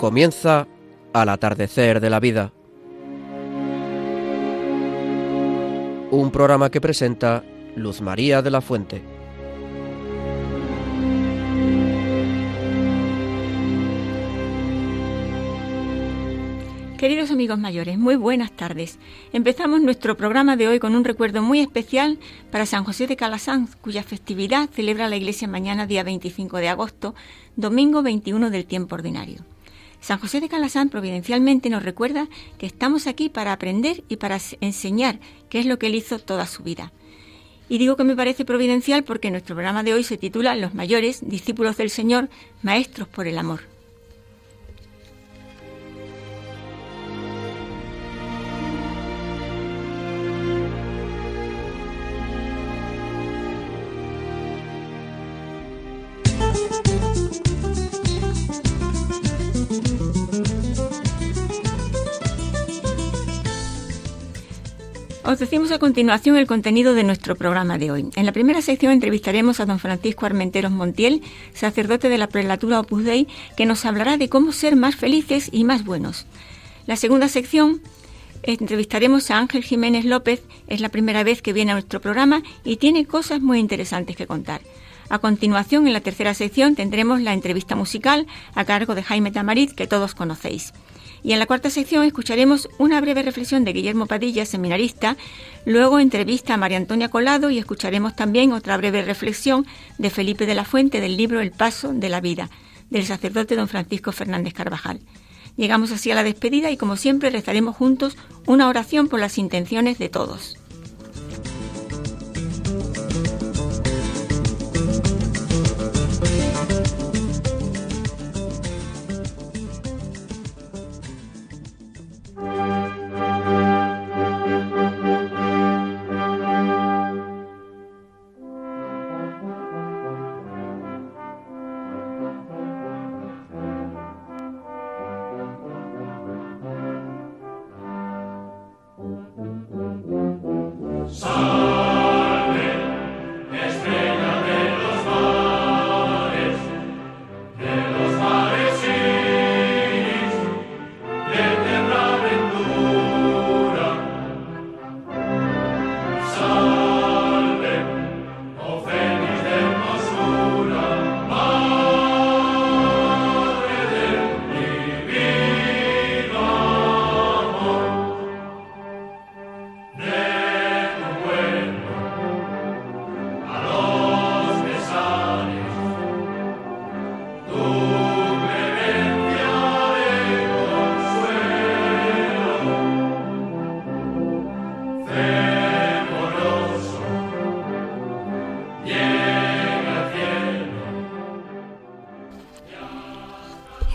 Comienza al atardecer de la vida. Un programa que presenta Luz María de la Fuente. Queridos amigos mayores, muy buenas tardes. Empezamos nuestro programa de hoy con un recuerdo muy especial para San José de Calasanz, cuya festividad celebra la Iglesia mañana día 25 de agosto, domingo 21 del tiempo ordinario. San José de Calasanz providencialmente nos recuerda que estamos aquí para aprender y para enseñar qué es lo que él hizo toda su vida. Y digo que me parece providencial porque nuestro programa de hoy se titula Los mayores, discípulos del Señor, maestros por el amor. Os decimos a continuación el contenido de nuestro programa de hoy. En la primera sección entrevistaremos a don Francisco Armenteros Montiel, sacerdote de la prelatura Opus Dei, que nos hablará de cómo ser más felices y más buenos. La segunda sección entrevistaremos a Ángel Jiménez López, es la primera vez que viene a nuestro programa y tiene cosas muy interesantes que contar. A continuación, en la tercera sección, tendremos la entrevista musical a cargo de Jaime Tamarit, que todos conocéis. Y en la cuarta sección escucharemos una breve reflexión de Guillermo Padilla, seminarista, luego entrevista a María Antonia Colado y escucharemos también otra breve reflexión de Felipe de la Fuente del libro El Paso de la Vida, del sacerdote don Francisco Fernández Carvajal. Llegamos así a la despedida y como siempre rezaremos juntos una oración por las intenciones de todos.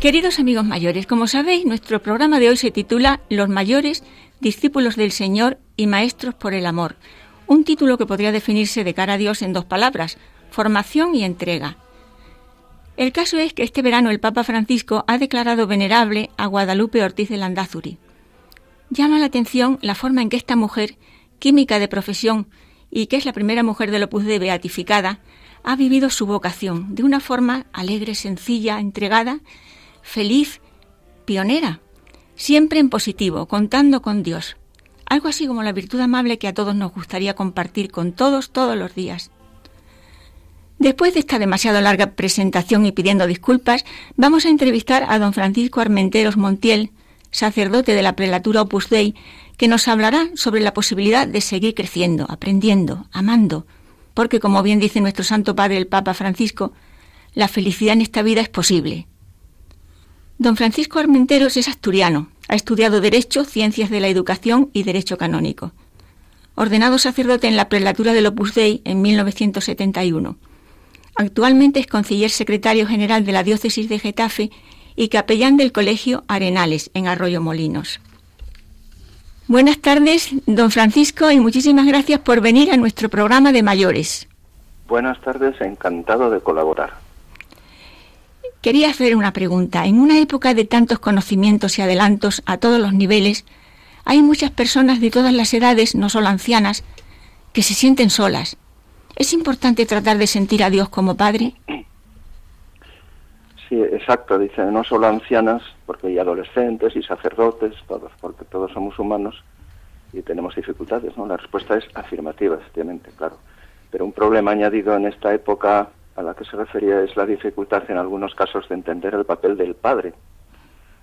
Queridos amigos mayores, como sabéis, nuestro programa de hoy se titula Los mayores, discípulos del Señor y maestros por el amor. Un título que podría definirse de cara a Dios en dos palabras, formación y entrega. El caso es que este verano el Papa Francisco ha declarado venerable a Guadalupe Ortiz de Landazuri. Llama la atención la forma en que esta mujer, química de profesión y que es la primera mujer del Opus de beatificada, ha vivido su vocación de una forma alegre, sencilla, entregada feliz, pionera, siempre en positivo, contando con Dios. Algo así como la virtud amable que a todos nos gustaría compartir con todos todos los días. Después de esta demasiado larga presentación y pidiendo disculpas, vamos a entrevistar a don Francisco Armenteros Montiel, sacerdote de la prelatura Opus Dei, que nos hablará sobre la posibilidad de seguir creciendo, aprendiendo, amando, porque como bien dice nuestro Santo Padre el Papa Francisco, la felicidad en esta vida es posible, Don Francisco Armenteros es asturiano. Ha estudiado Derecho, Ciencias de la Educación y Derecho Canónico. Ordenado sacerdote en la prelatura del Opus Dei en 1971. Actualmente es conciller secretario general de la Diócesis de Getafe y capellán del Colegio Arenales en Arroyo Molinos. Buenas tardes, don Francisco, y muchísimas gracias por venir a nuestro programa de mayores. Buenas tardes, encantado de colaborar. Quería hacer una pregunta. En una época de tantos conocimientos y adelantos a todos los niveles, hay muchas personas de todas las edades, no solo ancianas, que se sienten solas. ¿Es importante tratar de sentir a Dios como Padre? Sí, exacto. Dice, no solo ancianas, porque hay adolescentes y sacerdotes, todos, porque todos somos humanos y tenemos dificultades, ¿no? La respuesta es afirmativa, efectivamente, claro. Pero un problema añadido en esta época a la que se refería es la dificultad en algunos casos de entender el papel del padre.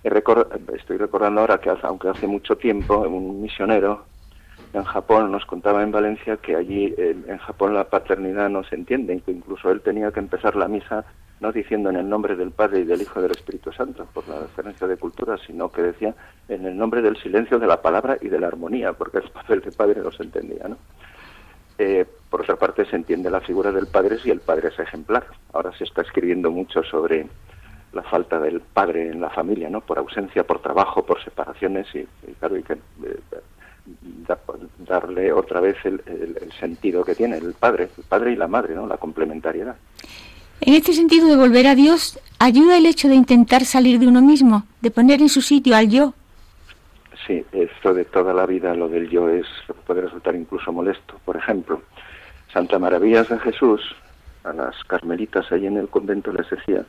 Estoy recordando ahora que, aunque hace mucho tiempo, un misionero en Japón nos contaba en Valencia que allí en Japón la paternidad no se entiende, incluso él tenía que empezar la misa no diciendo en el nombre del Padre y del Hijo y del Espíritu Santo, por la diferencia de cultura, sino que decía en el nombre del silencio, de la palabra y de la armonía, porque el papel de Padre no se entendía, ¿no? Por otra parte, se entiende la figura del padre si el padre es ejemplar. Ahora se está escribiendo mucho sobre la falta del padre en la familia, ¿no? Por ausencia, por trabajo, por separaciones y, claro, hay que eh, darle otra vez el, sentido que tiene el padre, el padre y la madre, ¿no? La complementariedad. En este sentido de volver a Dios, ayuda el hecho de intentar salir de uno mismo, de poner en su sitio al yo. Sí, esto de toda la vida, lo del yo es puede resultar incluso molesto. Por ejemplo, Santa Maravillas de Jesús, a las carmelitas ahí en el convento les decía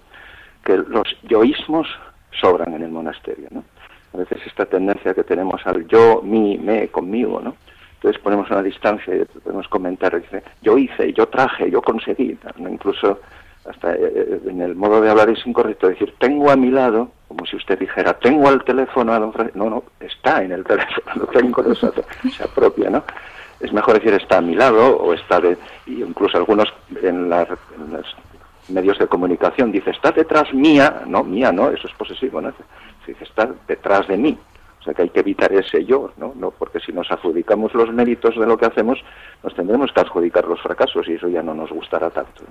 que los yoísmos sobran en el monasterio, ¿no? A veces esta tendencia que tenemos al yo, mi, me, conmigo, ¿no? Entonces ponemos una distancia y podemos comentar, yo hice, yo traje, yo conseguí, incluso hasta eh, eh, en el modo de hablar es incorrecto decir, tengo a mi lado, como si usted dijera, tengo al teléfono a don No, no, está en el teléfono, lo tengo, no se, se apropia, ¿no? es mejor decir está a mi lado o está de y incluso algunos en, los medios de comunicación dice está detrás mía no mía no eso es posesivo no dice está detrás de mí o sea que hay que evitar ese yo no no porque si nos adjudicamos los méritos de lo que hacemos nos tendremos que adjudicar los fracasos y eso ya no nos gustará tanto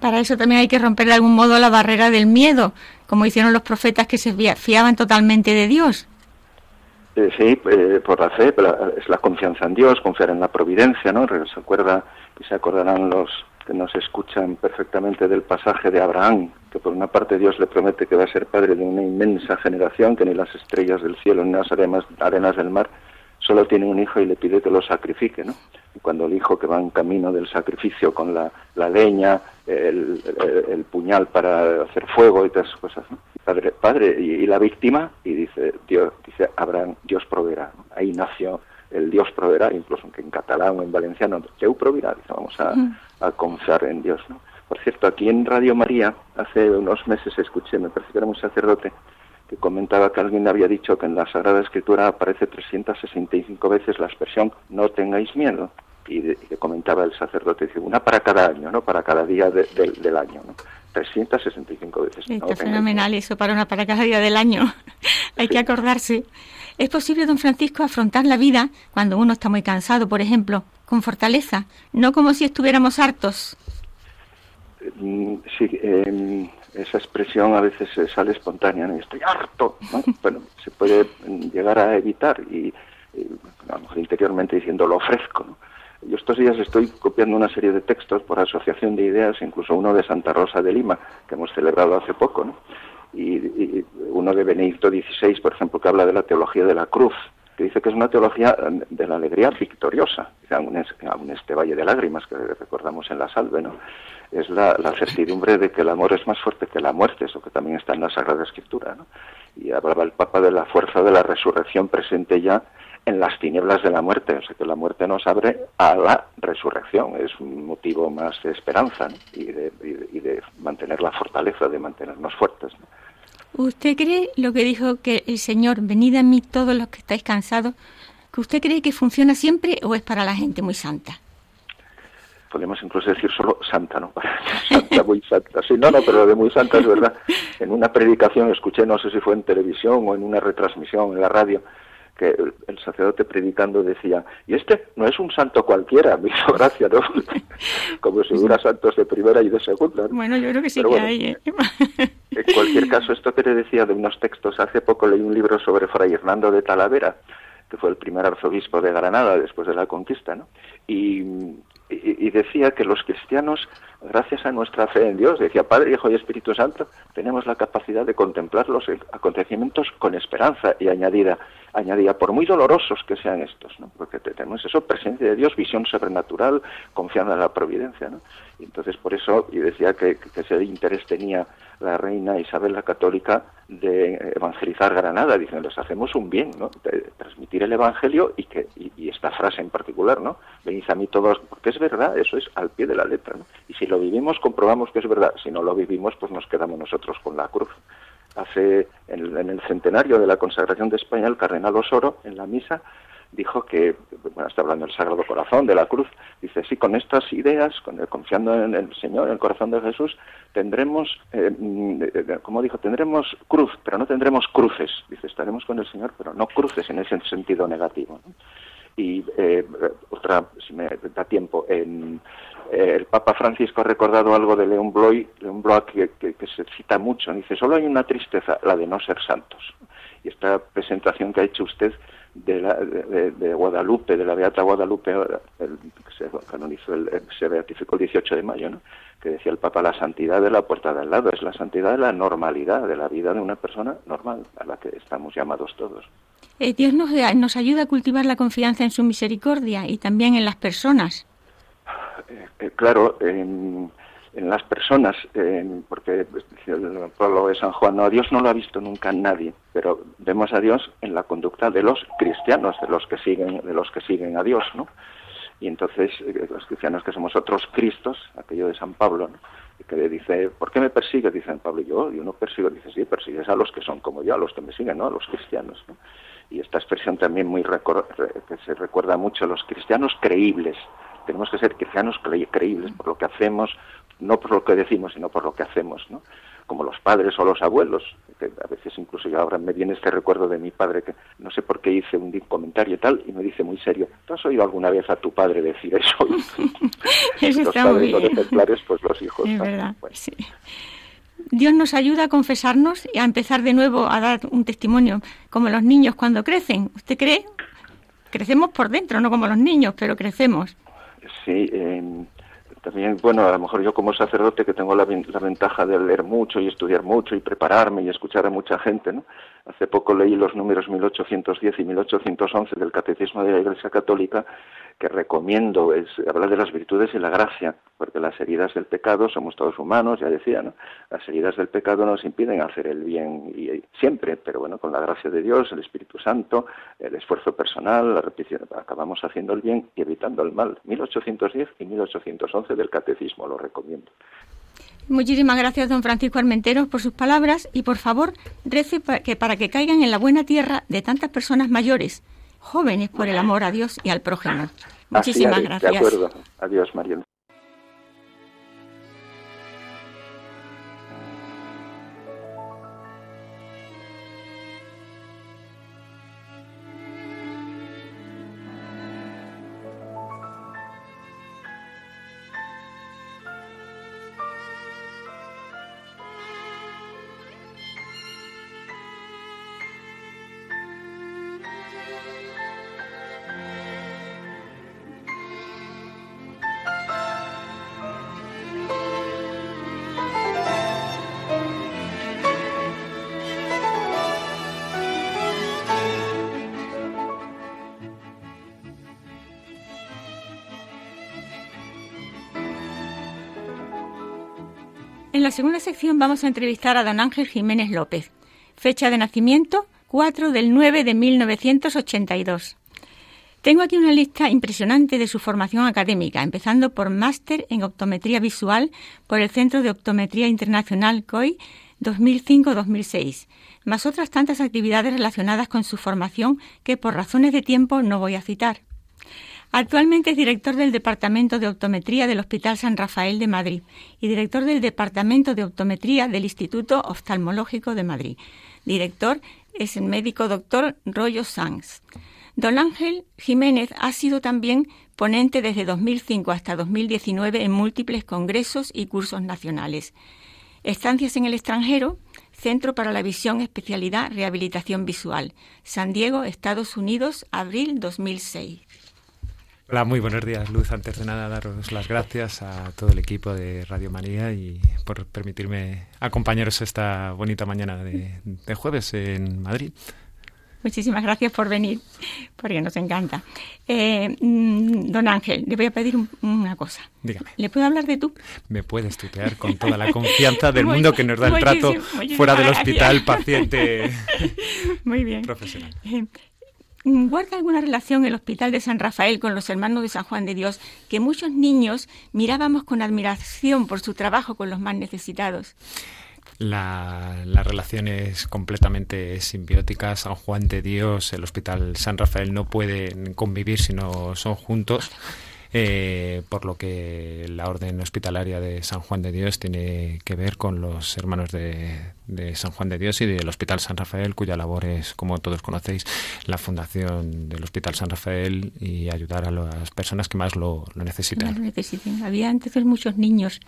Para eso también hay que romper de algún modo la barrera del miedo, como hicieron los profetas que se fiaban totalmente de Dios. Eh, sí, eh, por la fe, es la confianza en Dios, confiar en la providencia, ¿no? Se acuerda y se acordarán los que nos escuchan perfectamente del pasaje de Abraham, que por una parte Dios le promete que va a ser padre de una inmensa generación, que ni las estrellas del cielo ni las arenas, arenas del mar solo tiene un hijo y le pide que lo sacrifique, ¿no? Y cuando el hijo que va en camino del sacrificio con la, leña, el, puñal para hacer fuego y todas esas cosas, ¿no? Padre, padre y, la víctima, y dice Dios, dice Abraham, Dios proveerá. Ahí nació el Dios proveerá, incluso que en catalán o en valenciano, Dios proveerá, dice, vamos a, a confiar en Dios, ¿no? Por cierto, aquí en Radio María, hace unos meses escuché, me parece que era un sacerdote, que comentaba que alguien había dicho que en la Sagrada Escritura aparece 365 veces la expresión no tengáis miedo. Y, que comentaba el sacerdote, dice, una para cada año, ¿no? Para cada día del año, ¿no? 365 veces. Está fenomenal eso para una para cada día del año. Hay que acordarse. ¿Es posible, don Francisco, afrontar la vida cuando uno está muy cansado, por ejemplo, con fortaleza, no como si estuviéramos hartos? Mm, sí, eh, esa expresión a veces sale espontánea, ¿no? estoy harto, bueno, se puede llegar a evitar y, a lo mejor interiormente diciendo lo ofrezco, Yo estos días estoy copiando una serie de textos por asociación de ideas, incluso uno de Santa Rosa de Lima, que hemos celebrado hace poco, ¿no? y, uno de Benedicto XVI, por ejemplo, que habla de la teología de la cruz, que dice que es una teología de la alegría victoriosa, aún, es, este valle de lágrimas que recordamos en la salve, ¿no? es la, certidumbre de que el amor es más fuerte que la muerte, eso que también está en la Sagrada Escritura. ¿no? Y hablaba el Papa de la fuerza de la resurrección presente ya en las tinieblas de la muerte, o sea que la muerte nos abre a la resurrección, es un motivo más de esperanza y, de, y, de, mantener la fortaleza, de mantenernos fuertes. ¿Usted cree lo que dijo que el Señor, venid a mí todos los que estáis cansados, que usted cree que funciona siempre o es para la gente muy santa? podemos incluso decir solo santa, ¿no? santa, muy santa. Sí, no, no, pero de muy santa es verdad. En una predicación escuché, no sé si fue en televisión o en una retransmisión en la radio, que el, sacerdote predicando decía, y este no es un santo cualquiera, me hizo gracia, ¿no? Como si hubiera santos de primera y de segunda. Bueno, yo creo que sí que hay. ¿eh? en cualquier caso, esto que te decía de unos textos, hace poco leí un libro sobre Fray Hernando de Talavera, que fue el primer arzobispo de Granada después de la conquista, ¿no? Y, y, decía que los cristianos, gracias a nuestra fe en Dios, decía Padre, Hijo y Espíritu Santo, tenemos la capacidad de contemplar los acontecimientos con esperanza y añadida, añadía, por muy dolorosos que sean estos, ¿no? porque tenemos eso, presencia de Dios, visión sobrenatural, confianza en la providencia. ¿no? Entonces por eso, y decía que, ese interés tenía la reina Isabel la Católica de evangelizar Granada, diciendo, les hacemos un bien, ¿no? Transmitir el Evangelio y que y, esta frase en particular, ¿no? Venid a mí todos, porque es verdad, eso es al pie de la letra. Y si lo vivimos, comprobamos que es verdad. Si no lo vivimos, pues nos quedamos nosotros con la cruz. Hace, en, en el centenario de la consagración de España, el cardenal Osoro, en la misa, dijo que, bueno, está hablando del Sagrado Corazón, de la cruz, dice, sí, con estas ideas, con confiando en el Señor, en el corazón de Jesús, tendremos, eh, mm, eh, como dijo, tendremos cruz, pero no tendremos cruces. Dice, estaremos con el Señor, pero no cruces en ese sentido negativo. Y eh, otra, si me da tiempo, en, el Papa Francisco ha recordado algo de León Bloy, León Bloy que, se cita mucho. Dice, solo hay una tristeza, la de no ser santos. Y esta presentación que ha hecho usted de, la, de, Guadalupe, de la Beata Guadalupe, el, se canonizó, el, se beatificó el 18 de mayo, ¿no? que decía el Papa, la santidad de la puerta de al lado, es la santidad de la normalidad, de la vida de una persona normal, a la que estamos llamados todos. Eh, Dios nos, nos ayuda a cultivar la confianza en su misericordia y también en las personas. Eh, eh, claro, en en las personas, porque pues, el pueblo de San Juan, no, a Dios no lo ha visto nunca nadie, pero vemos a Dios en la conducta de los cristianos, de los que siguen, de los que siguen a Dios, ¿no? Y entonces eh, los cristianos que somos otros Cristos, aquello de San Pablo, ¿no? que le dice, ¿por qué me persigues? Dice San Pablo, yo, yo no persigo, dice, sí, persigues a los que son como yo, a los que me siguen, ¿no? A los cristianos, ¿no? Y esta expresión también muy que se recuerda mucho a los cristianos creíbles, tenemos que ser cristianos creíbles por lo que hacemos, no por lo que decimos, sino por lo que hacemos, ¿no? Como los padres o los abuelos, que a veces incluso yo ahora me viene este recuerdo de mi padre que no sé por qué hice un comentario y tal, y me dice muy serio, ¿tú has oído alguna vez a tu padre decir eso? los padres son ejemplares, pues los hijos. Es verdad, sí. Dios nos ayuda a confesarnos y a empezar de nuevo a dar un testimonio, como los niños cuando crecen. ¿Usted cree? Crecemos por dentro, no como los niños, pero crecemos. Sí, eh, también, bueno, a lo mejor yo como sacerdote que tengo la, ventaja de leer mucho y estudiar mucho y prepararme y escuchar a mucha gente, ¿no? Hace poco leí los números 1810 y 1811 del Catecismo de la Iglesia Católica que recomiendo es hablar de las virtudes y la gracia, porque las heridas del pecado somos todos humanos, ya decía, ¿no? Las heridas del pecado nos impiden hacer el bien y, siempre, pero bueno, con la gracia de Dios, el Espíritu Santo, el esfuerzo personal, la repetición, acabamos haciendo el bien y evitando el mal. 1810 y 1811 del Catecismo lo recomiendo. Muchísimas gracias, don Francisco Armenteros, por sus palabras y por favor, rece que, para que caigan en la buena tierra de tantas personas mayores jóvenes por el amor a Dios y al prójimo. Muchísimas gracias. De acuerdo. Adiós, Mariana. La segunda sección vamos a entrevistar a don Ángel Jiménez López. Fecha de nacimiento 4 del 9 de 1982. Tengo aquí una lista impresionante de su formación académica, empezando por máster en optometría visual por el Centro de Optometría Internacional COI 2005-2006, más otras tantas actividades relacionadas con su formación que por razones de tiempo no voy a citar. Actualmente es director del Departamento de Optometría del Hospital San Rafael de Madrid y director del Departamento de Optometría del Instituto Oftalmológico de Madrid. Director es el médico doctor Rollo Sanz. Don Ángel Jiménez ha sido también ponente desde 2005 hasta 2019 en múltiples congresos y cursos nacionales. Estancias en el extranjero, Centro para la Visión Especialidad Rehabilitación Visual, San Diego, Estados Unidos, abril 2006. Hola, muy buenos días, Luz. Antes de nada, daros las gracias a todo el equipo de Radio María y por permitirme acompañaros esta bonita mañana de, jueves en Madrid. Muchísimas gracias por venir, porque nos encanta. Eh, mm, don Ángel, le voy a pedir una cosa. Dígame. ¿Le puedo hablar de tú? Me puedes tutear con toda la confianza del mundo que nos da el trato fuera del hospital paciente Muy bien. profesional. Eh, ¿Guarda alguna relación el Hospital de San Rafael con los hermanos de San Juan de Dios que muchos niños mirábamos con admiración por su trabajo con los más necesitados? La, la, relación es completamente simbiótica. San Juan de Dios, el Hospital San Rafael no pueden convivir si no son juntos. Eh, por lo que la orden hospitalaria de San Juan de Dios tiene que ver con los hermanos de, de San Juan de Dios y del Hospital San Rafael, cuya labor es, como todos conocéis, la fundación del Hospital San Rafael y ayudar a las personas que más lo, lo necesitan. Lo necesiten. Había antes muchos niños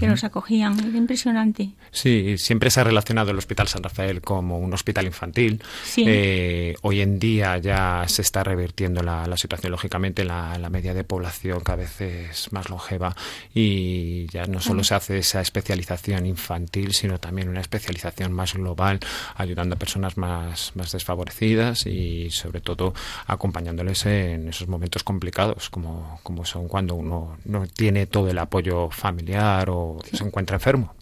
que nos acogían, era impresionante. Sí, siempre se ha relacionado el Hospital San Rafael como un hospital infantil. Sí. Eh, hoy en día ya se está revirtiendo la, la situación, lógicamente, la, la, media de población cada vez es más longeva y ya no solo se hace esa especialización infantil, sino también una especialización más global, ayudando a personas más, más desfavorecidas y sobre todo acompañándoles en esos momentos complicados, como, como son cuando uno no tiene todo el apoyo familiar o sí. se encuentra enfermo.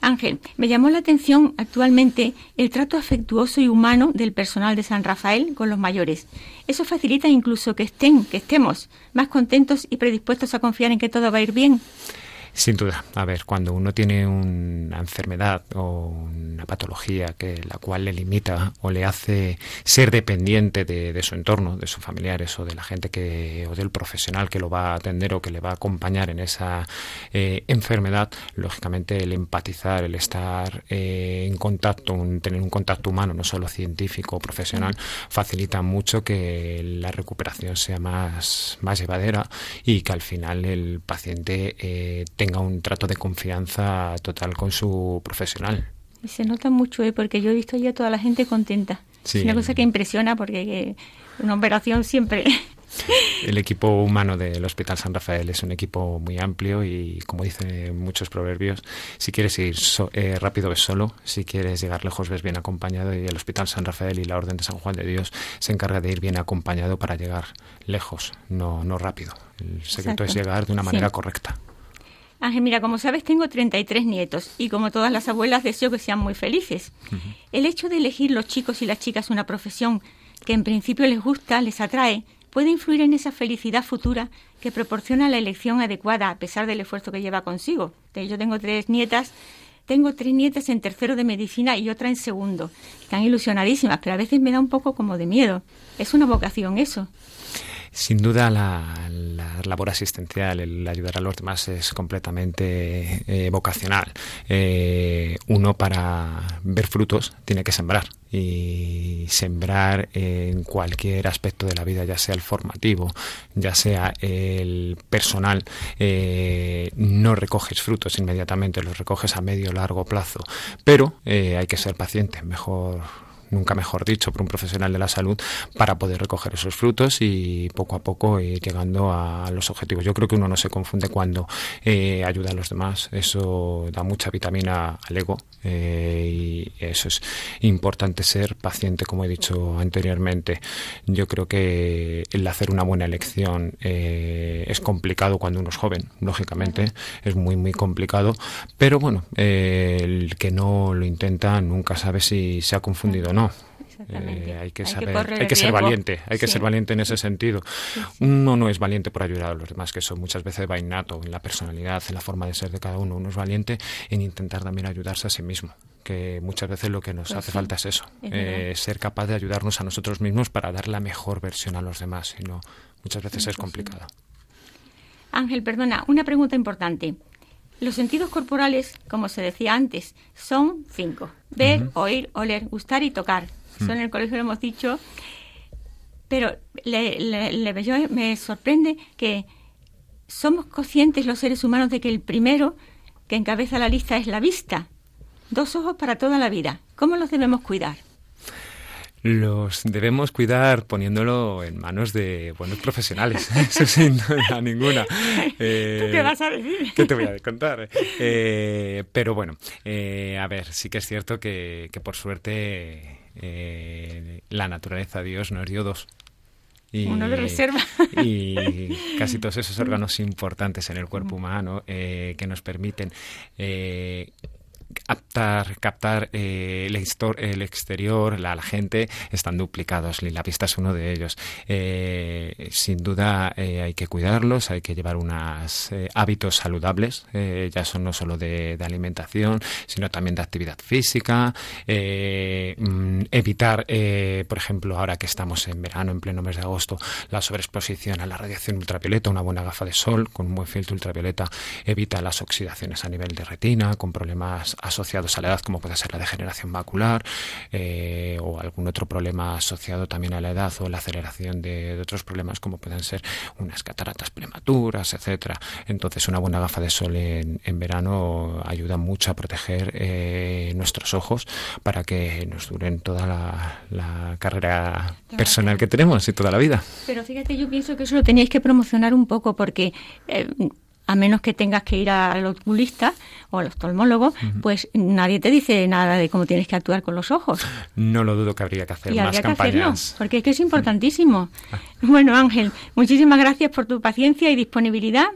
Ángel, me llamó la atención actualmente el trato afectuoso y humano del personal de San Rafael con los mayores. Eso facilita incluso que estén, que estemos más contentos y predispuestos a confiar en que todo va a ir bien. Sin duda. A ver, cuando uno tiene una enfermedad o una patología que la cual le limita o le hace ser dependiente de, de, su entorno, de sus familiares o de la gente que o del profesional que lo va a atender o que le va a acompañar en esa eh, enfermedad, lógicamente el empatizar, el estar eh, en contacto, un, tener un contacto humano, no solo científico o profesional, facilita mucho que la recuperación sea más, más llevadera y que al final el paciente eh, tenga un trato de confianza total con su profesional. Y se nota mucho, ¿eh? porque yo he visto ya toda la gente contenta. Sí. Es una cosa que impresiona porque una operación siempre... El equipo humano del Hospital San Rafael es un equipo muy amplio y, como dicen muchos proverbios, si quieres ir so, eh, rápido ves solo, si quieres llegar lejos ves bien acompañado y el Hospital San Rafael y la Orden de San Juan de Dios se encarga de ir bien acompañado para llegar lejos, no, no rápido. El secreto Exacto. es llegar de una manera sí. correcta. Ángel, mira, como sabes, tengo 33 nietos y como todas las abuelas deseo que sean muy felices. Uh -huh. El hecho de elegir los chicos y las chicas una profesión que en principio les gusta, les atrae, puede influir en esa felicidad futura que proporciona la elección adecuada a pesar del esfuerzo que lleva consigo. Yo tengo tres nietas, tengo tres nietas en tercero de medicina y otra en segundo. Están ilusionadísimas, pero a veces me da un poco como de miedo. Es una vocación eso. Sin duda la, la, labor asistencial, el ayudar a los demás es completamente eh, vocacional. Eh, uno para ver frutos tiene que sembrar y sembrar en cualquier aspecto de la vida, ya sea el formativo, ya sea el personal, eh, no recoges frutos inmediatamente, los recoges a medio largo plazo, pero eh, hay que ser paciente, mejor nunca mejor dicho, por un profesional de la salud para poder recoger esos frutos y poco a poco ir llegando a los objetivos. Yo creo que uno no se confunde cuando eh, ayuda a los demás, eso da mucha vitamina al ego eh, y eso es importante ser paciente, como he dicho anteriormente. Yo creo que el hacer una buena elección eh, es complicado cuando uno es joven, lógicamente, es muy, muy complicado, pero bueno, el que no lo intenta nunca sabe si se ha confundido o no. Eh, hay que hay saber, que hay que ser valiente, hay que ser valiente en ese sentido. Sí, sí. Uno no es valiente por ayudar a los demás, que eso muchas veces va innato en la personalidad, en la forma de ser de cada uno. Uno es valiente en intentar también ayudarse a sí mismo, que muchas veces lo que nos Pues hace falta es eso, es eh, ser capaz de ayudarnos a nosotros mismos para dar la mejor versión a los demás, y no muchas veces es complicado. Ángel, perdona, una pregunta importante. Los sentidos corporales, como se decía antes, son cinco. Ver, oír, oler, gustar y tocar. Eso en el colegio lo hemos dicho. Pero le- le- le- yo me sorprende que somos conscientes los seres humanos de que el primero que encabeza la lista es la vista. Dos ojos para toda la vida. ¿Cómo los debemos cuidar? Los debemos cuidar poniéndolo en manos de buenos profesionales, eso sin duda ninguna. Eh, ¿Tú qué vas a decir? ¿Qué te voy a contar? Eh, pero bueno, eh, a ver, sí que es cierto que, que por suerte eh, la naturaleza Dios nos dio dos. Y, Uno de reserva. Y casi todos esos órganos importantes en el cuerpo humano eh, que nos permiten eh, captar, captar eh, el, exterior, la, gente, están duplicados la pista es uno de ellos. Eh, sin duda eh, hay que cuidarlos, hay que llevar unos hábitos saludables, ya son no solo de, de, alimentación, sino también de actividad física, mm, evitar, por ejemplo, ahora que estamos en verano, en pleno mes de agosto, la sobreexposición a la radiación ultravioleta, una buena gafa de sol con un buen filtro ultravioleta evita las oxidaciones a nivel de retina, con problemas asociados a la edad, como puede ser la degeneración macular eh, o algún otro problema asociado también a la edad o la aceleración de, de, otros problemas, como pueden ser unas cataratas prematuras, etcétera. Entonces, una buena gafa de sol en, en verano ayuda mucho a proteger eh, nuestros ojos para que nos duren toda la, la carrera personal que tenemos y toda la vida. Pero fíjate, yo pienso que eso lo teníais que promocionar un poco porque eh, a menos que tengas que ir al oculista o al oftalmólogo, uh -huh. pues nadie te dice nada de cómo tienes que actuar con los ojos. No lo dudo que habría que hacer y más habría campañas. Que hacerlo, porque es que es importantísimo. Bueno, Ángel, muchísimas gracias por tu paciencia y disponibilidad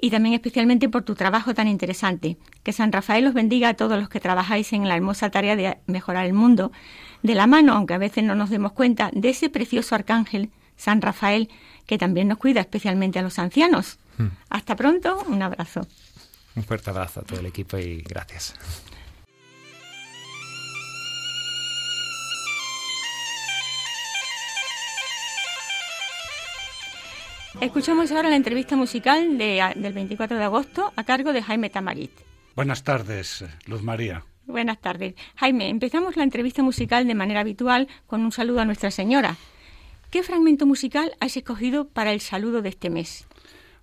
y también especialmente por tu trabajo tan interesante. Que San Rafael os bendiga a todos los que trabajáis en la hermosa tarea de mejorar el mundo, de la mano, aunque a veces no nos demos cuenta, de ese precioso arcángel, San Rafael, que también nos cuida especialmente a los ancianos. Mm. Hasta pronto, un abrazo. Un fuerte abrazo a todo el equipo y gracias. Escuchamos ahora la entrevista musical de, del 24 de agosto a cargo de Jaime Tamarit. Buenas tardes, Luz María. Buenas tardes. Jaime, empezamos la entrevista musical de manera habitual con un saludo a Nuestra Señora. ¿Qué fragmento musical has escogido para el saludo de este mes?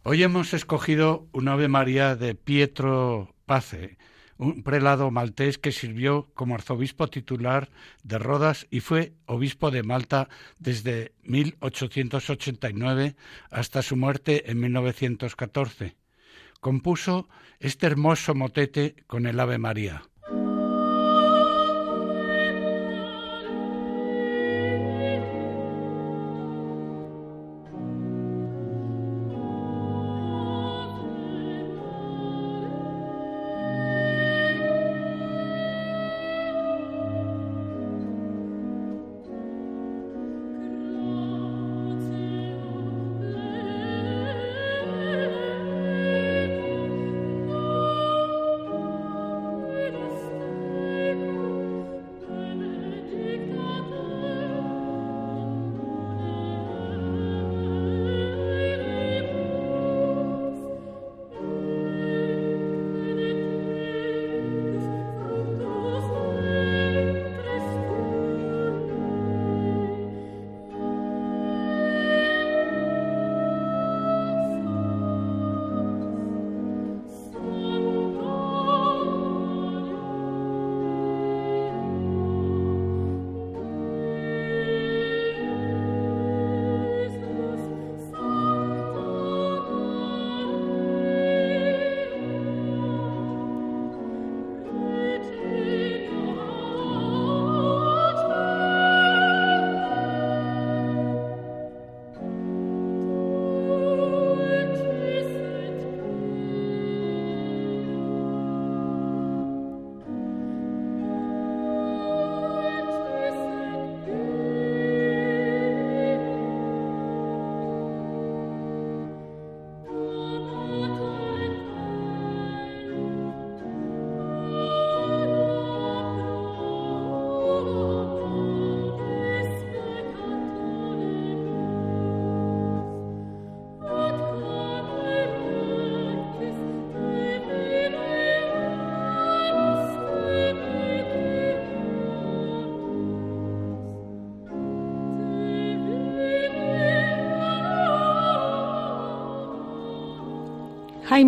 Hoy hemos escogido un Ave María de Pietro Pace, un prelado maltés que sirvió como arzobispo titular de Rodas y fue obispo de Malta desde 1889 hasta su muerte en 1914. Compuso este hermoso motete con el Ave María.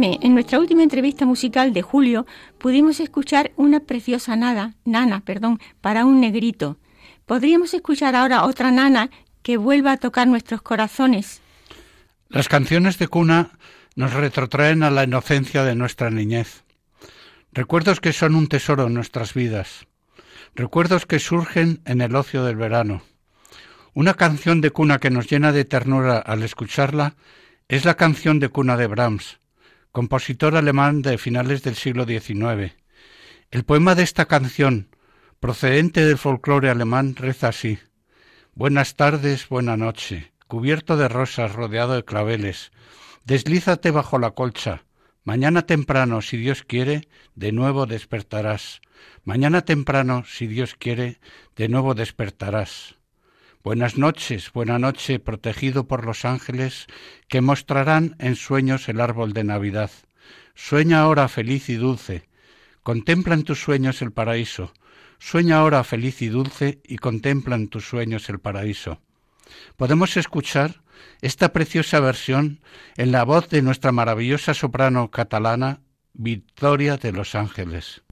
En nuestra última entrevista musical de julio pudimos escuchar una preciosa nada, nana, perdón, para un negrito. ¿Podríamos escuchar ahora otra nana que vuelva a tocar nuestros corazones? Las canciones de cuna nos retrotraen a la inocencia de nuestra niñez. Recuerdos que son un tesoro en nuestras vidas. recuerdos que surgen en el ocio del verano. Una canción de cuna que nos llena de ternura al escucharla es la canción de cuna de Brahms, compositor alemán de finales del siglo XIX. El poema de esta canción, procedente del folclore alemán, reza así. Buenas tardes, buena noche, cubierto de rosas, rodeado de claveles. Deslízate bajo la colcha. Mañana temprano, si Dios quiere, de nuevo despertarás. Mañana temprano, si Dios quiere, de nuevo despertarás. Buenas noches, buena noche, protegido por los ángeles que mostrarán en sueños el árbol de Navidad. Sueña ahora feliz y dulce. Contempla en tus sueños el paraíso. Sueña ahora feliz y dulce y contempla en tus sueños el paraíso. Podemos escuchar esta preciosa versión en la voz de nuestra maravillosa soprano catalana Victoria de los Ángeles.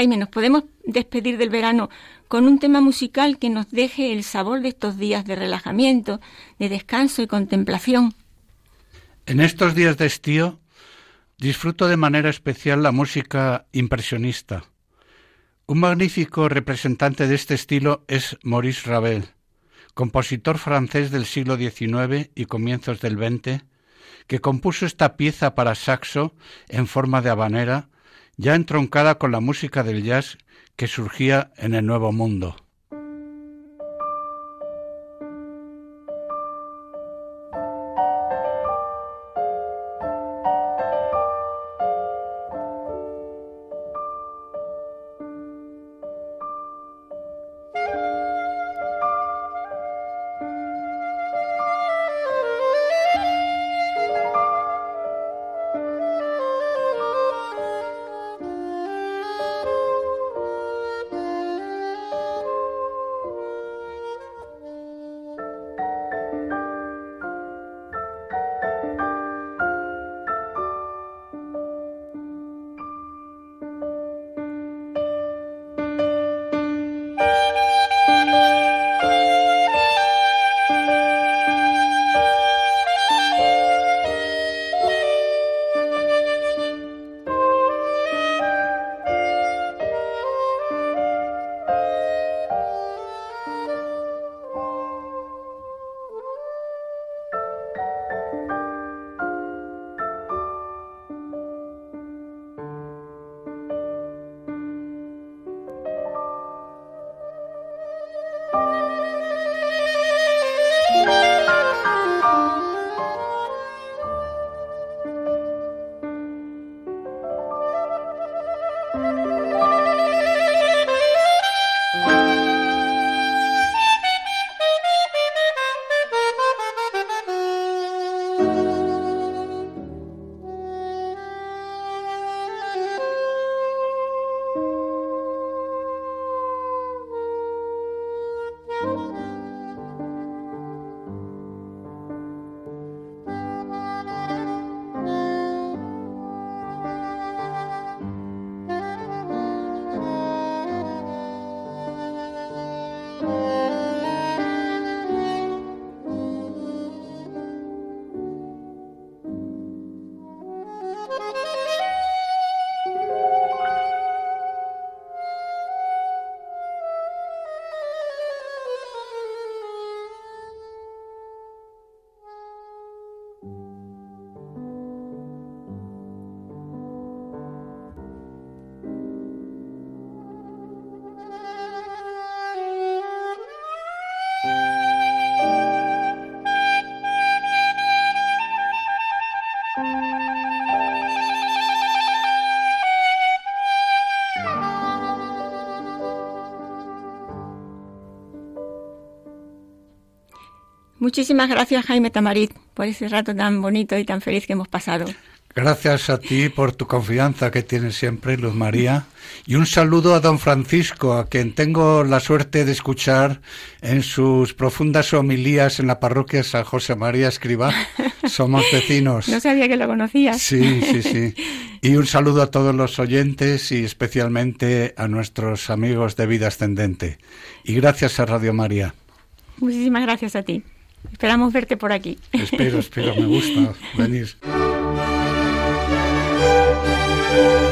Jaime, nos podemos despedir del verano con un tema musical que nos deje el sabor de estos días de relajamiento, de descanso y contemplación. En estos días de estío disfruto de manera especial la música impresionista. Un magnífico representante de este estilo es Maurice Ravel, compositor francés del siglo XIX y comienzos del XX, que compuso esta pieza para saxo en forma de habanera ya entroncada con la música del jazz que surgía en el Nuevo Mundo. Muchísimas gracias, Jaime Tamarit, por ese rato tan bonito y tan feliz que hemos pasado. Gracias a ti por tu confianza que tienes siempre, Luz María. Y un saludo a don Francisco, a quien tengo la suerte de escuchar en sus profundas homilías en la parroquia San José María Escriba. Somos vecinos. No sabía que lo conocías. Sí, sí, sí. Y un saludo a todos los oyentes y especialmente a nuestros amigos de Vida Ascendente. Y gracias a Radio María. Muchísimas gracias a ti. Esperamos verte por aquí. Espero, espero, me gusta venir.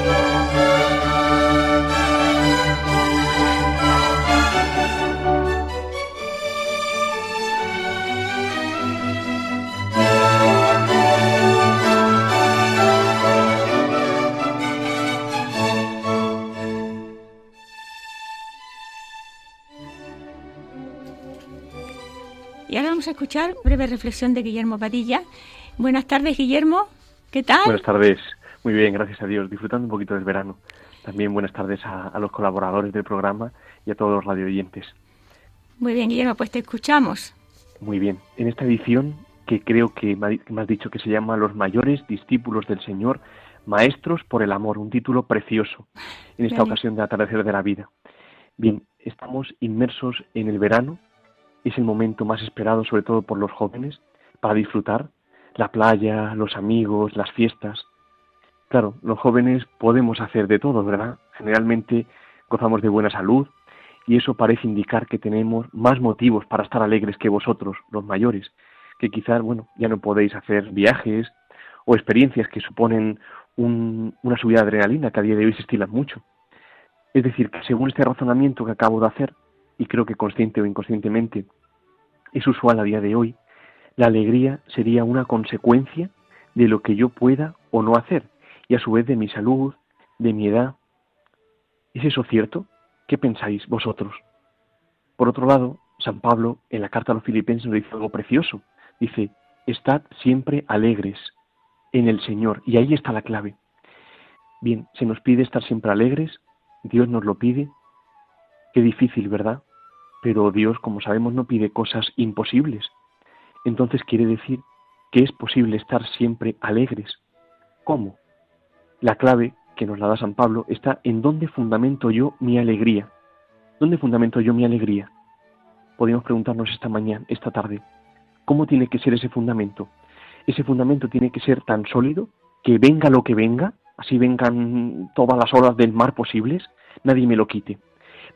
ahora vamos a escuchar breve reflexión de Guillermo Padilla. Buenas tardes, Guillermo. ¿Qué tal? Buenas tardes. Muy bien, gracias a Dios. Disfrutando un poquito del verano. También buenas tardes a, a los colaboradores del programa y a todos los radio oyentes. Muy bien, Guillermo, pues te escuchamos. Muy bien. En esta edición, que creo que me has dicho que se llama Los mayores discípulos del Señor, Maestros por el Amor, un título precioso en esta Bien. ocasión de atardecer de la vida. Bien, estamos inmersos en el verano, es el momento más esperado, sobre todo por los jóvenes, para disfrutar la playa, los amigos, las fiestas. Claro, los jóvenes podemos hacer de todo, ¿verdad? Generalmente gozamos de buena salud y eso parece indicar que tenemos más motivos para estar alegres que vosotros, los mayores, que quizás, bueno, ya no podéis hacer viajes o experiencias que suponen un- una subida de adrenalina que a día de hoy se estilan mucho. Es decir, que según este razonamiento que acabo de hacer, y creo que consciente o inconscientemente es usual a día de hoy, la alegría sería una consecuencia de lo que yo pueda o no hacer, y a su vez de mi salud, de mi edad. ¿Es eso cierto? ¿Qué pensáis vosotros? Por otro lado, San Pablo en la carta a los filipenses nos dice algo precioso. Dice, estad siempre alegres en el Señor. Y ahí está la clave. Bien, se nos pide estar siempre alegres, Dios nos lo pide. Qué difícil, ¿verdad? Pero Dios, como sabemos, no pide cosas imposibles. Entonces quiere decir que es posible estar siempre alegres. ¿Cómo? La clave que nos la da San Pablo está en dónde fundamento yo mi alegría. ¿Dónde fundamento yo mi alegría? Podemos preguntarnos esta mañana, esta tarde, ¿cómo tiene que ser ese fundamento? Ese fundamento tiene que ser tan sólido que venga lo que venga, así vengan todas las olas del mar posibles, nadie me lo quite.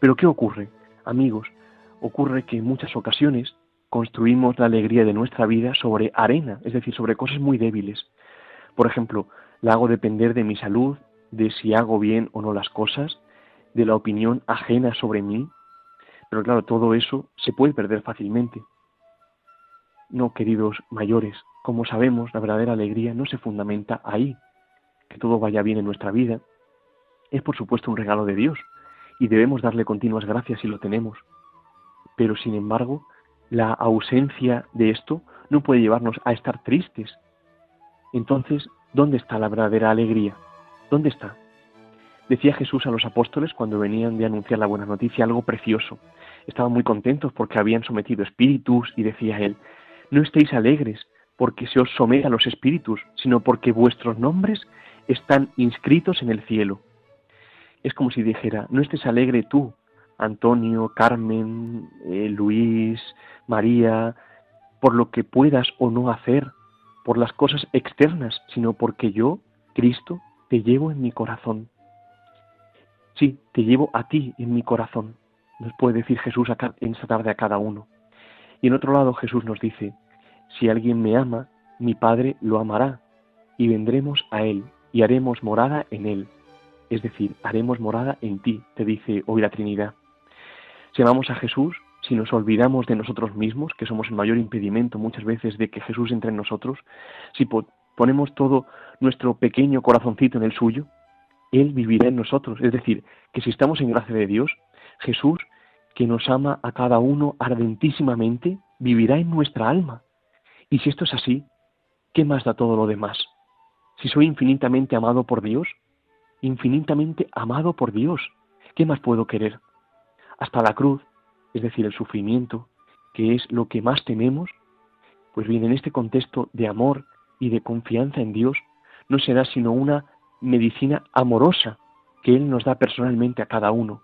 Pero ¿qué ocurre? Amigos, ocurre que en muchas ocasiones construimos la alegría de nuestra vida sobre arena, es decir, sobre cosas muy débiles. Por ejemplo, la hago depender de mi salud, de si hago bien o no las cosas, de la opinión ajena sobre mí. Pero claro, todo eso se puede perder fácilmente. No, queridos mayores, como sabemos, la verdadera alegría no se fundamenta ahí. Que todo vaya bien en nuestra vida es por supuesto un regalo de Dios y debemos darle continuas gracias si lo tenemos. Pero sin embargo, la ausencia de esto no puede llevarnos a estar tristes. Entonces, ¿dónde está la verdadera alegría? ¿Dónde está? Decía Jesús a los apóstoles cuando venían de anunciar la buena noticia algo precioso. Estaban muy contentos porque habían sometido espíritus y decía él, no estéis alegres porque se os someta a los espíritus, sino porque vuestros nombres están inscritos en el cielo. Es como si dijera, no estés alegre tú, Antonio, Carmen, eh, Luis, María, por lo que puedas o no hacer, por las cosas externas, sino porque yo, Cristo, te llevo en mi corazón. Sí, te llevo a ti en mi corazón, nos puede decir Jesús en esta tarde a cada uno. Y en otro lado Jesús nos dice, si alguien me ama, mi Padre lo amará, y vendremos a Él, y haremos morada en Él. Es decir, haremos morada en ti, te dice hoy la Trinidad. Si amamos a Jesús, si nos olvidamos de nosotros mismos, que somos el mayor impedimento muchas veces de que Jesús entre en nosotros, si po ponemos todo nuestro pequeño corazoncito en el suyo, Él vivirá en nosotros. Es decir, que si estamos en gracia de Dios, Jesús, que nos ama a cada uno ardentísimamente, vivirá en nuestra alma. Y si esto es así, ¿qué más da todo lo demás? Si soy infinitamente amado por Dios, infinitamente amado por Dios, ¿qué más puedo querer? Hasta la cruz, es decir, el sufrimiento, que es lo que más tememos, Pues bien, en este contexto de amor y de confianza en Dios, no será sino una medicina amorosa que Él nos da personalmente a cada uno,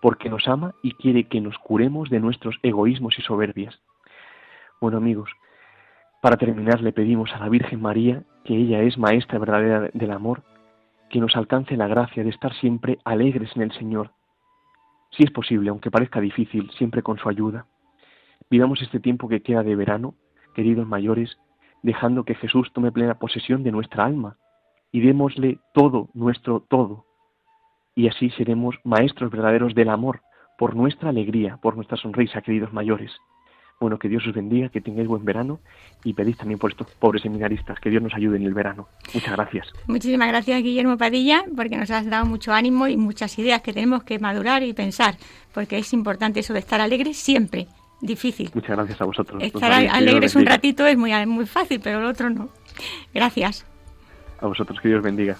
porque nos ama y quiere que nos curemos de nuestros egoísmos y soberbias. Bueno amigos, para terminar le pedimos a la Virgen María, que ella es maestra verdadera del amor, que nos alcance la gracia de estar siempre alegres en el Señor, si es posible, aunque parezca difícil, siempre con su ayuda. Vivamos este tiempo que queda de verano, queridos mayores, dejando que Jesús tome plena posesión de nuestra alma y démosle todo, nuestro todo. Y así seremos maestros verdaderos del amor, por nuestra alegría, por nuestra sonrisa, queridos mayores. Bueno, que Dios os bendiga, que tengáis buen verano y pedís también por estos pobres seminaristas, que Dios nos ayude en el verano. Muchas gracias. Muchísimas gracias, Guillermo Padilla, porque nos has dado mucho ánimo y muchas ideas que tenemos que madurar y pensar, porque es importante eso de estar alegre siempre. Difícil. Muchas gracias a vosotros. Estar alegres un ratito es muy, muy fácil, pero el otro no. Gracias. A vosotros, que Dios bendiga.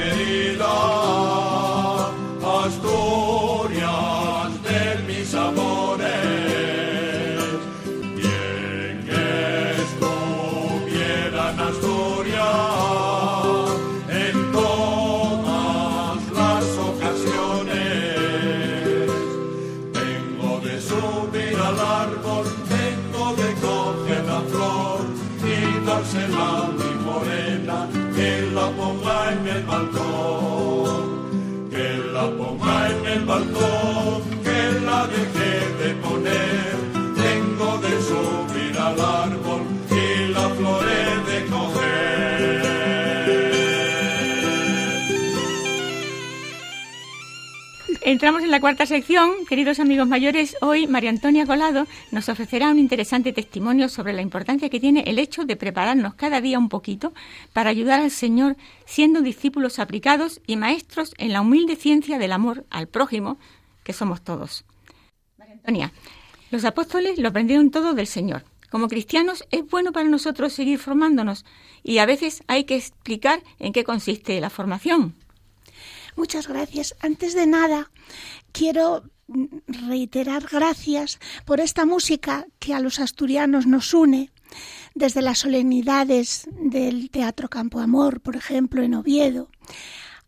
querida. Entramos en la cuarta sección. Queridos amigos mayores, hoy María Antonia Colado nos ofrecerá un interesante testimonio sobre la importancia que tiene el hecho de prepararnos cada día un poquito para ayudar al Señor siendo discípulos aplicados y maestros en la humilde ciencia del amor al prójimo que somos todos. María Antonia, los apóstoles lo aprendieron todo del Señor. Como cristianos es bueno para nosotros seguir formándonos y a veces hay que explicar en qué consiste la formación. Muchas gracias. Antes de nada, quiero reiterar gracias por esta música que a los asturianos nos une desde las solemnidades del Teatro Campo Amor, por ejemplo, en Oviedo,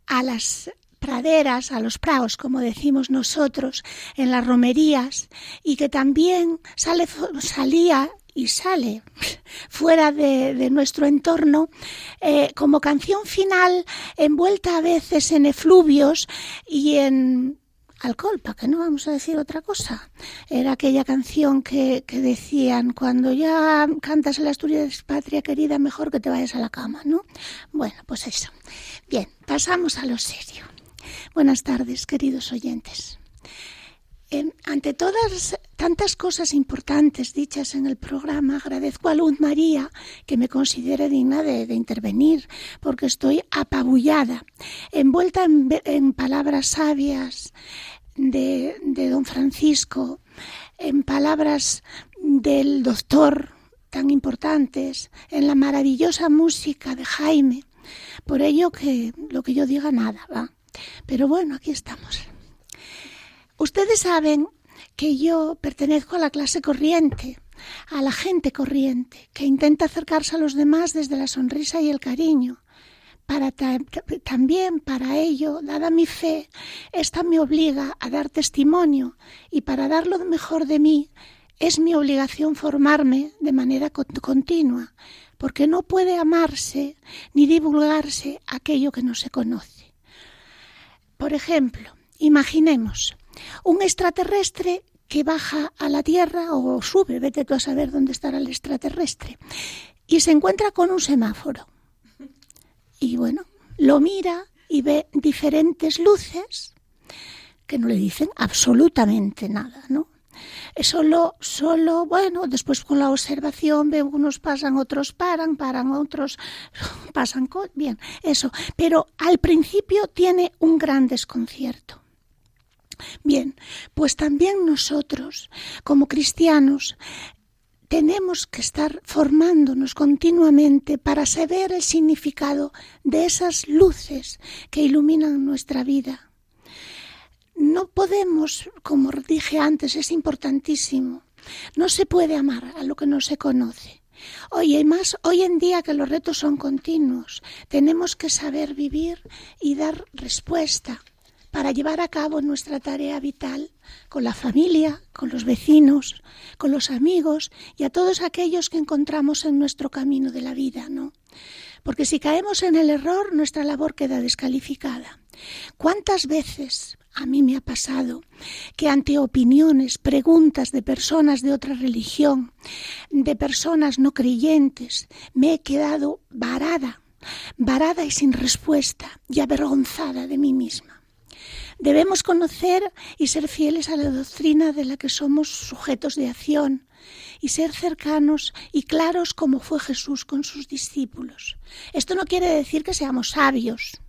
a las praderas, a los praos, como decimos nosotros, en las romerías, y que también sale, salía y sale fuera de, nuestro entorno eh, como canción final envuelta a veces en efluvios y en alcohol, para que no vamos a decir otra cosa. Era aquella canción que, decían, cuando ya cantas el Asturias Patria querida, mejor que te vayas a la cama, ¿no? Bueno, pues eso. Bien, pasamos a lo serio. Buenas tardes, queridos oyentes ante todas tantas cosas importantes dichas en el programa, agradezco a Luz María que me considere digna de, intervenir, porque estoy apabullada, envuelta en, palabras sabias de, de don Francisco, en palabras del doctor tan importantes, en la maravillosa música de Jaime. Por ello que lo que yo diga nada, va. Pero bueno, aquí estamos. Ustedes saben que yo pertenezco a la clase corriente, a la gente corriente, que intenta acercarse a los demás desde la sonrisa y el cariño. Para también para ello, dada mi fe, esta me obliga a dar testimonio y para dar lo mejor de mí es mi obligación formarme de manera continua, porque no puede amarse ni divulgarse aquello que no se conoce. Por ejemplo, imaginemos un extraterrestre que baja a la Tierra o sube, vete tú a saber dónde estará el extraterrestre, y se encuentra con un semáforo. Y bueno, lo mira y ve diferentes luces que no le dicen absolutamente nada, ¿no? Solo, solo, bueno, después con la observación veo unos pasan, otros paran, paran, otros pasan, bien, eso. Pero al principio tiene un gran desconcierto. Bien, pues también nosotros, como cristianos, tenemos que estar formándonos continuamente para saber el significado de esas luces que iluminan nuestra vida. No podemos, como dije antes, es importantísimo. No se puede amar a lo que no se conoce. Hoy, más, hoy en día que los retos son continuos, tenemos que saber vivir y dar respuesta para llevar a cabo nuestra tarea vital con la familia, con los vecinos, con los amigos y a todos aquellos que encontramos en nuestro camino de la vida, ¿no? Porque si caemos en el error, nuestra labor queda descalificada. ¿Cuántas veces a mí me ha pasado que ante opiniones, preguntas de personas de otra religión, de personas no creyentes, me he quedado varada, varada y sin respuesta y avergonzada de mí misma? Debemos conocer y ser fieles a la doctrina de la que somos sujetos de acción y ser cercanos y claros como fue Jesús con sus discípulos. Esto no quiere decir que seamos sabios,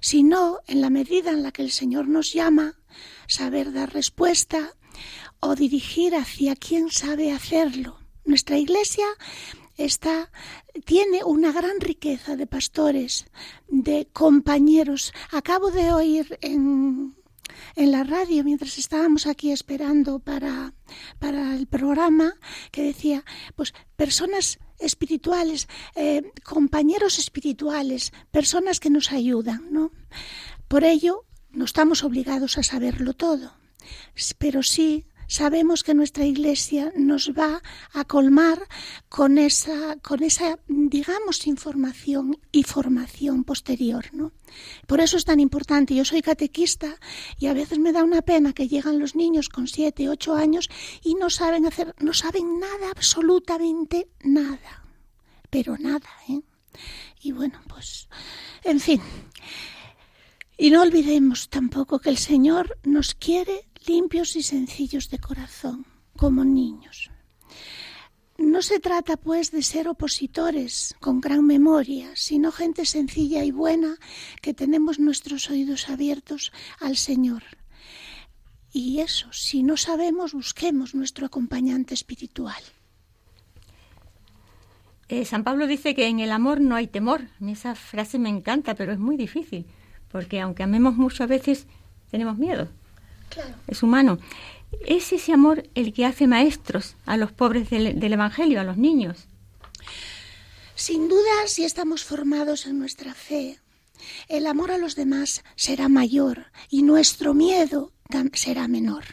sino en la medida en la que el Señor nos llama, saber dar respuesta o dirigir hacia quien sabe hacerlo. Nuestra iglesia está, tiene una gran riqueza de pastores, de compañeros. Acabo de oír en, en la radio mientras estábamos aquí esperando para, para el programa que decía, pues personas espirituales, eh, compañeros espirituales, personas que nos ayudan, ¿no? Por ello, no estamos obligados a saberlo todo, pero sí sabemos que nuestra iglesia nos va a colmar con esa, con esa digamos, información y formación posterior, ¿no? Por eso es tan importante. Yo soy catequista y a veces me da una pena que llegan los niños con siete, ocho años y no saben hacer, no saben nada, absolutamente nada. Pero nada, ¿eh? Y bueno, pues, en fin. Y no olvidemos tampoco que el Señor nos quiere limpios y sencillos de corazón, como niños. No se trata, pues, de ser opositores con gran memoria, sino gente sencilla y buena que tenemos nuestros oídos abiertos al Señor. Y eso, si no sabemos, busquemos nuestro acompañante espiritual. Eh, San Pablo dice que en el amor no hay temor. Esa frase me encanta, pero es muy difícil, porque aunque amemos mucho a veces tenemos miedo. Es humano. Es ese amor el que hace maestros a los pobres del, del Evangelio, a los niños. Sin duda, si estamos formados en nuestra fe, el amor a los demás será mayor y nuestro miedo será menor.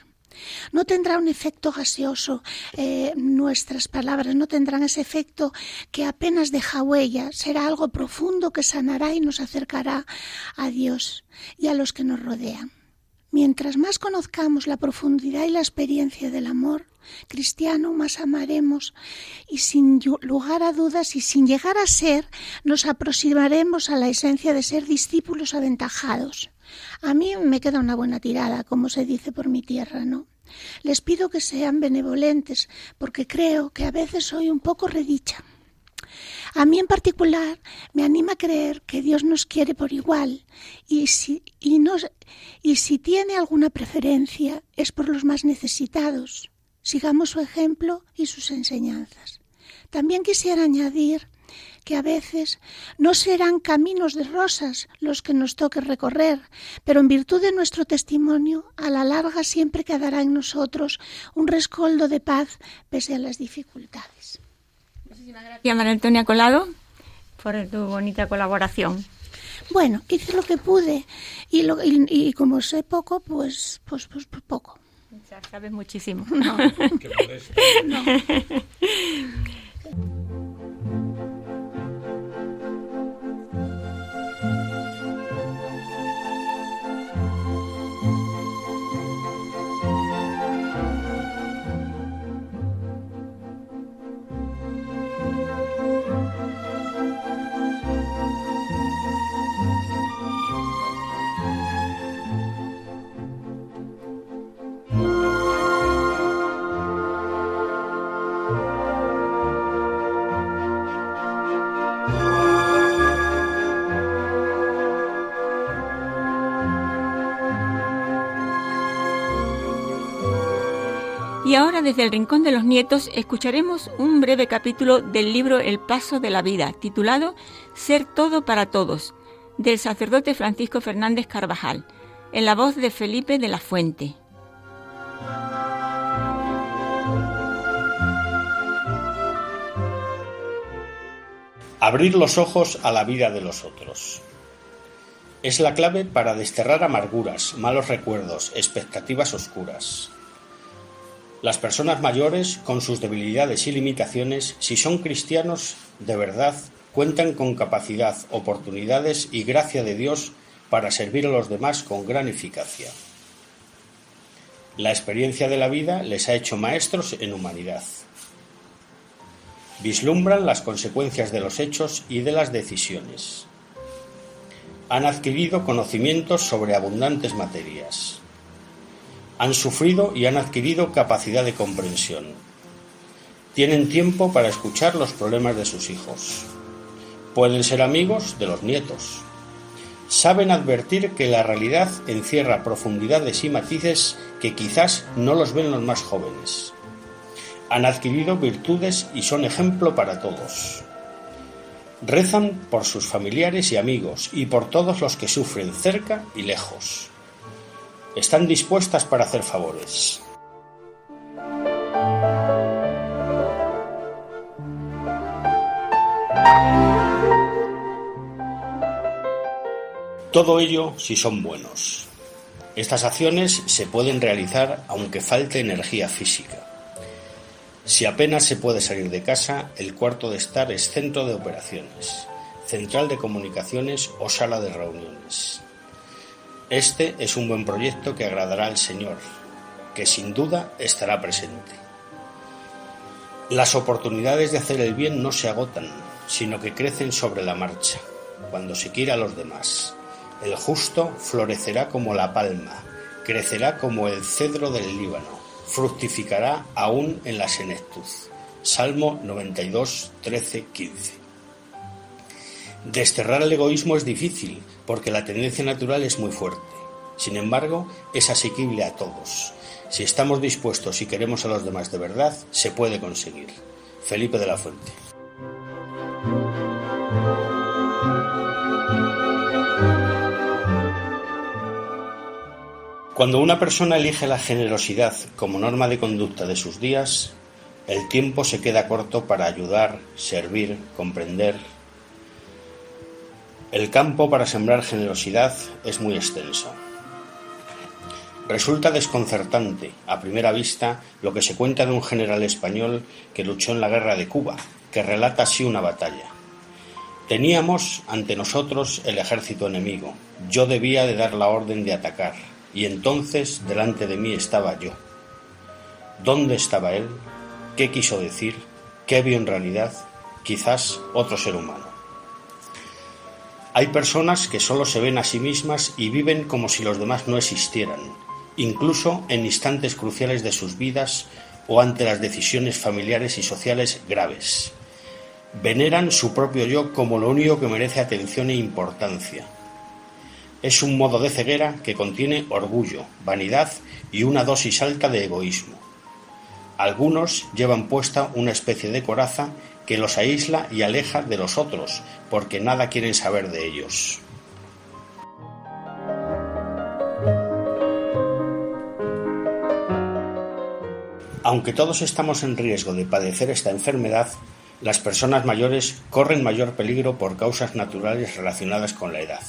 No tendrá un efecto gaseoso, eh, nuestras palabras no tendrán ese efecto que apenas deja huella, será algo profundo que sanará y nos acercará a Dios y a los que nos rodean. Mientras más conozcamos la profundidad y la experiencia del amor cristiano, más amaremos y sin lugar a dudas y sin llegar a ser, nos aproximaremos a la esencia de ser discípulos aventajados. A mí me queda una buena tirada, como se dice por mi tierra, ¿no? Les pido que sean benevolentes, porque creo que a veces soy un poco redicha. A mí en particular me anima a creer que Dios nos quiere por igual y si, tiene alguna preferencia es por los más necesitados. Sigamos su ejemplo y sus enseñanzas. También quisiera añadir que a veces no serán caminos de rosas los que nos toque recorrer, pero en virtud de nuestro testimonio, a la larga siempre quedará en nosotros un rescoldo de paz pese a las dificultades. Muchísimas gracias, María Antonia Colado, por tu bonita colaboración. Bueno, hice lo que pude y, lo, y, como sé poco, pues, pues, pues, pues poco. Ya sabes muchísimo. No. no. Y ahora desde el Rincón de los Nietos escucharemos un breve capítulo del libro El Paso de la Vida, titulado Ser todo para todos, del sacerdote Francisco Fernández Carvajal, en la voz de Felipe de la Fuente. Abrir los ojos a la vida de los otros. Es la clave para desterrar amarguras, malos recuerdos, expectativas oscuras. Las personas mayores, con sus debilidades y limitaciones, si son cristianos de verdad, cuentan con capacidad, oportunidades y gracia de Dios para servir a los demás con gran eficacia. La experiencia de la vida les ha hecho maestros en humanidad. Vislumbran las consecuencias de los hechos y de las decisiones. Han adquirido conocimientos sobre abundantes materias han sufrido y han adquirido capacidad de comprensión. Tienen tiempo para escuchar los problemas de sus hijos. Pueden ser amigos de los nietos. Saben advertir que la realidad encierra profundidades y matices que quizás no los ven los más jóvenes. Han adquirido virtudes y son ejemplo para todos. Rezan por sus familiares y amigos y por todos los que sufren cerca y lejos están dispuestas para hacer favores. Todo ello si son buenos. Estas acciones se pueden realizar aunque falte energía física. Si apenas se puede salir de casa, el cuarto de estar es centro de operaciones, central de comunicaciones o sala de reuniones. Este es un buen proyecto que agradará al Señor, que sin duda estará presente. Las oportunidades de hacer el bien no se agotan, sino que crecen sobre la marcha, cuando se quiera a los demás. El justo florecerá como la palma, crecerá como el cedro del Líbano, fructificará aún en la senectud. Salmo 92, 13, 15. Desterrar el egoísmo es difícil, porque la tendencia natural es muy fuerte. Sin embargo, es asequible a todos. Si estamos dispuestos y queremos a los demás de verdad, se puede conseguir. Felipe de la Fuente. Cuando una persona elige la generosidad como norma de conducta de sus días, el tiempo se queda corto para ayudar, servir, comprender, el campo para sembrar generosidad es muy extenso. Resulta desconcertante, a primera vista, lo que se cuenta de un general español que luchó en la guerra de Cuba, que relata así una batalla. Teníamos ante nosotros el ejército enemigo. Yo debía de dar la orden de atacar, y entonces delante de mí estaba yo. ¿Dónde estaba él? ¿Qué quiso decir? ¿Qué vio en realidad? Quizás otro ser humano. Hay personas que solo se ven a sí mismas y viven como si los demás no existieran, incluso en instantes cruciales de sus vidas o ante las decisiones familiares y sociales graves. Veneran su propio yo como lo único que merece atención e importancia. Es un modo de ceguera que contiene orgullo, vanidad y una dosis alta de egoísmo. Algunos llevan puesta una especie de coraza que los aísla y aleja de los otros, porque nada quieren saber de ellos. Aunque todos estamos en riesgo de padecer esta enfermedad, las personas mayores corren mayor peligro por causas naturales relacionadas con la edad,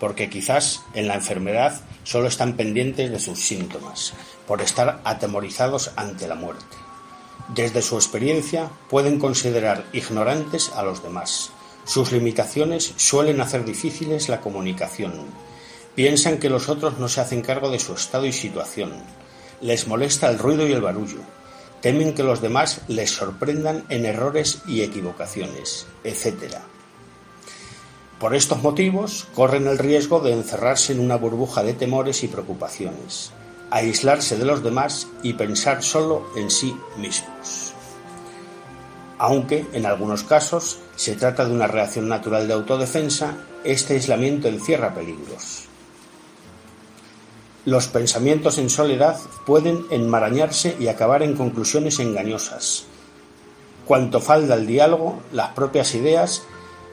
porque quizás en la enfermedad solo están pendientes de sus síntomas, por estar atemorizados ante la muerte. Desde su experiencia pueden considerar ignorantes a los demás. Sus limitaciones suelen hacer difíciles la comunicación. Piensan que los otros no se hacen cargo de su estado y situación. Les molesta el ruido y el barullo. Temen que los demás les sorprendan en errores y equivocaciones, etc. Por estos motivos, corren el riesgo de encerrarse en una burbuja de temores y preocupaciones aislarse de los demás y pensar solo en sí mismos. Aunque, en algunos casos, se trata de una reacción natural de autodefensa, este aislamiento encierra peligros. Los pensamientos en soledad pueden enmarañarse y acabar en conclusiones engañosas. Cuanto falta el diálogo, las propias ideas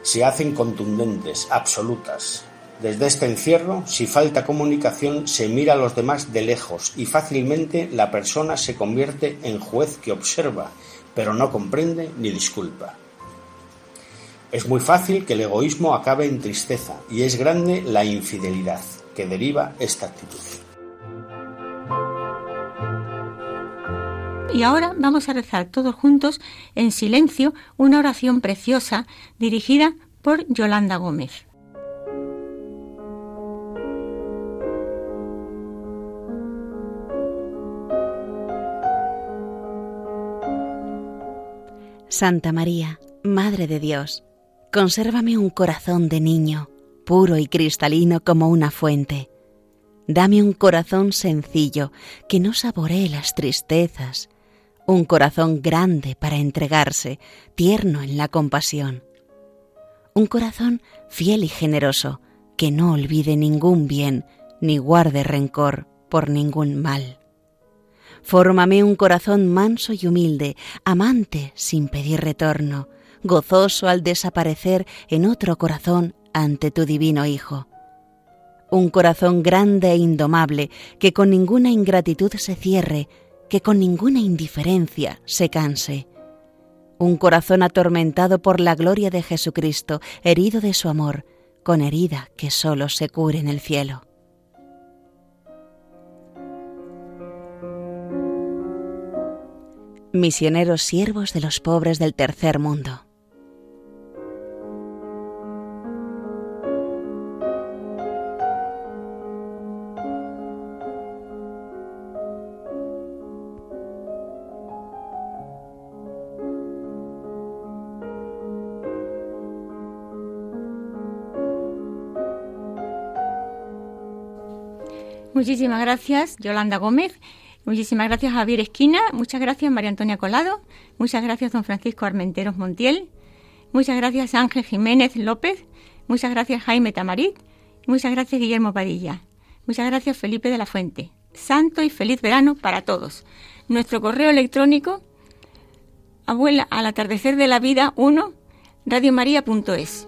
se hacen contundentes, absolutas. Desde este encierro, si falta comunicación, se mira a los demás de lejos y fácilmente la persona se convierte en juez que observa, pero no comprende ni disculpa. Es muy fácil que el egoísmo acabe en tristeza y es grande la infidelidad que deriva esta actitud. Y ahora vamos a rezar todos juntos en silencio una oración preciosa dirigida por Yolanda Gómez. Santa María, Madre de Dios, consérvame un corazón de niño, puro y cristalino como una fuente. Dame un corazón sencillo que no saboree las tristezas, un corazón grande para entregarse, tierno en la compasión. Un corazón fiel y generoso, que no olvide ningún bien, ni guarde rencor por ningún mal. Fórmame un corazón manso y humilde, amante sin pedir retorno, gozoso al desaparecer en otro corazón ante tu divino Hijo. Un corazón grande e indomable, que con ninguna ingratitud se cierre, que con ninguna indiferencia se canse. Un corazón atormentado por la gloria de Jesucristo, herido de su amor, con herida que sólo se cure en el cielo. Misioneros siervos de los pobres del tercer mundo. Muchísimas gracias, Yolanda Gómez. Muchísimas gracias, Javier Esquina. Muchas gracias, María Antonia Colado. Muchas gracias, don Francisco Armenteros Montiel. Muchas gracias, Ángel Jiménez López. Muchas gracias, Jaime Tamarit. Muchas gracias, Guillermo Padilla. Muchas gracias, Felipe de la Fuente. Santo y feliz verano para todos. Nuestro correo electrónico, abuela al atardecer de la vida 1, radiomaria.es.